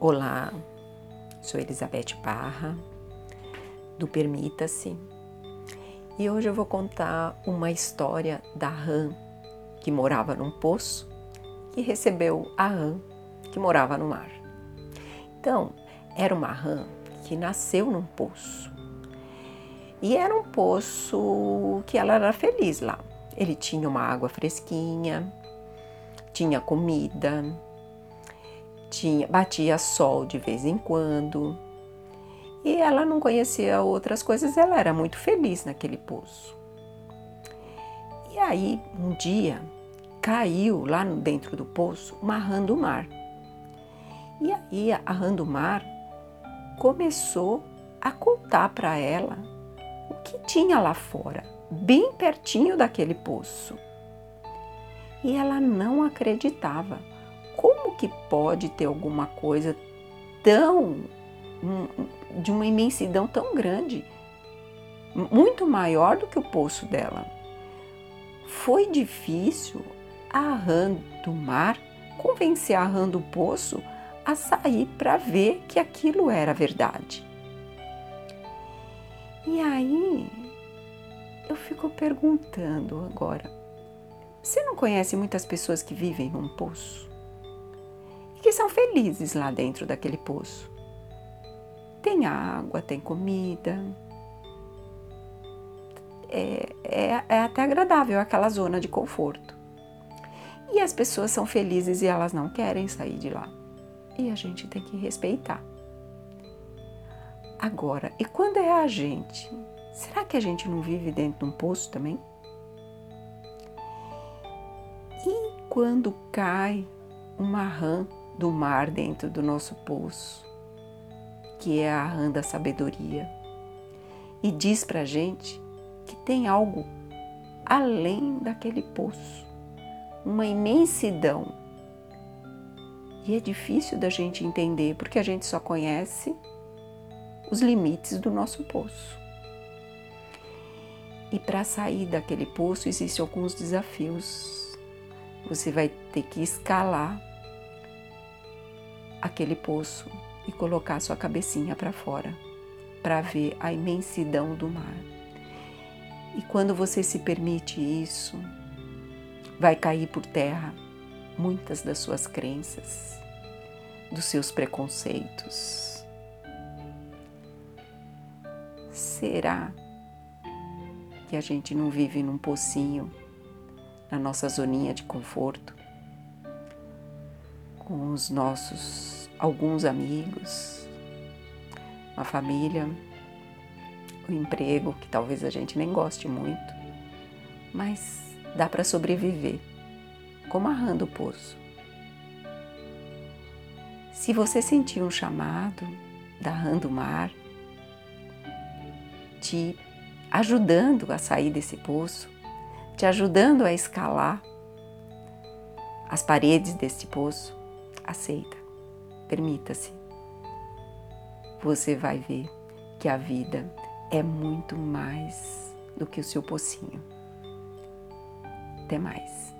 Olá, sou Elizabeth Parra, do Permita-se, e hoje eu vou contar uma história da rã que morava num poço e recebeu a rã que morava no mar. Então, era uma rã que nasceu num poço e era um poço que ela era feliz lá. Ele tinha uma água fresquinha, tinha comida, tinha, batia sol de vez em quando. E ela não conhecia outras coisas, ela era muito feliz naquele poço. E aí, um dia, caiu lá dentro do poço uma rã do mar. E aí a rã do mar começou a contar para ela o que tinha lá fora, bem pertinho daquele poço. E ela não acreditava como que pode ter alguma coisa tão de uma imensidão tão grande, muito maior do que o poço dela. Foi difícil a rã do mar convencer a rã do poço a sair para ver que aquilo era verdade. E aí eu fico perguntando agora: você não conhece muitas pessoas que vivem num poço? São felizes lá dentro daquele poço. Tem água, tem comida. É, é, é até agradável aquela zona de conforto. E as pessoas são felizes e elas não querem sair de lá. E a gente tem que respeitar. Agora, e quando é a gente? Será que a gente não vive dentro de um poço também? E quando cai uma rã do mar dentro do nosso poço, que é a rã da sabedoria, e diz para a gente que tem algo além daquele poço, uma imensidão. E é difícil da gente entender porque a gente só conhece os limites do nosso poço. E para sair daquele poço existem alguns desafios. Você vai ter que escalar aquele poço e colocar sua cabecinha para fora, para ver a imensidão do mar. E quando você se permite isso, vai cair por terra muitas das suas crenças, dos seus preconceitos. Será que a gente não vive num pocinho, na nossa zoninha de conforto? Com os nossos alguns amigos, uma família, um emprego que talvez a gente nem goste muito, mas dá para sobreviver, como a rã do poço. Se você sentir um chamado da rã mar, te ajudando a sair desse poço, te ajudando a escalar as paredes deste poço, aceita, permita-se. Você vai ver que a vida é muito mais do que o seu pocinho. Até mais.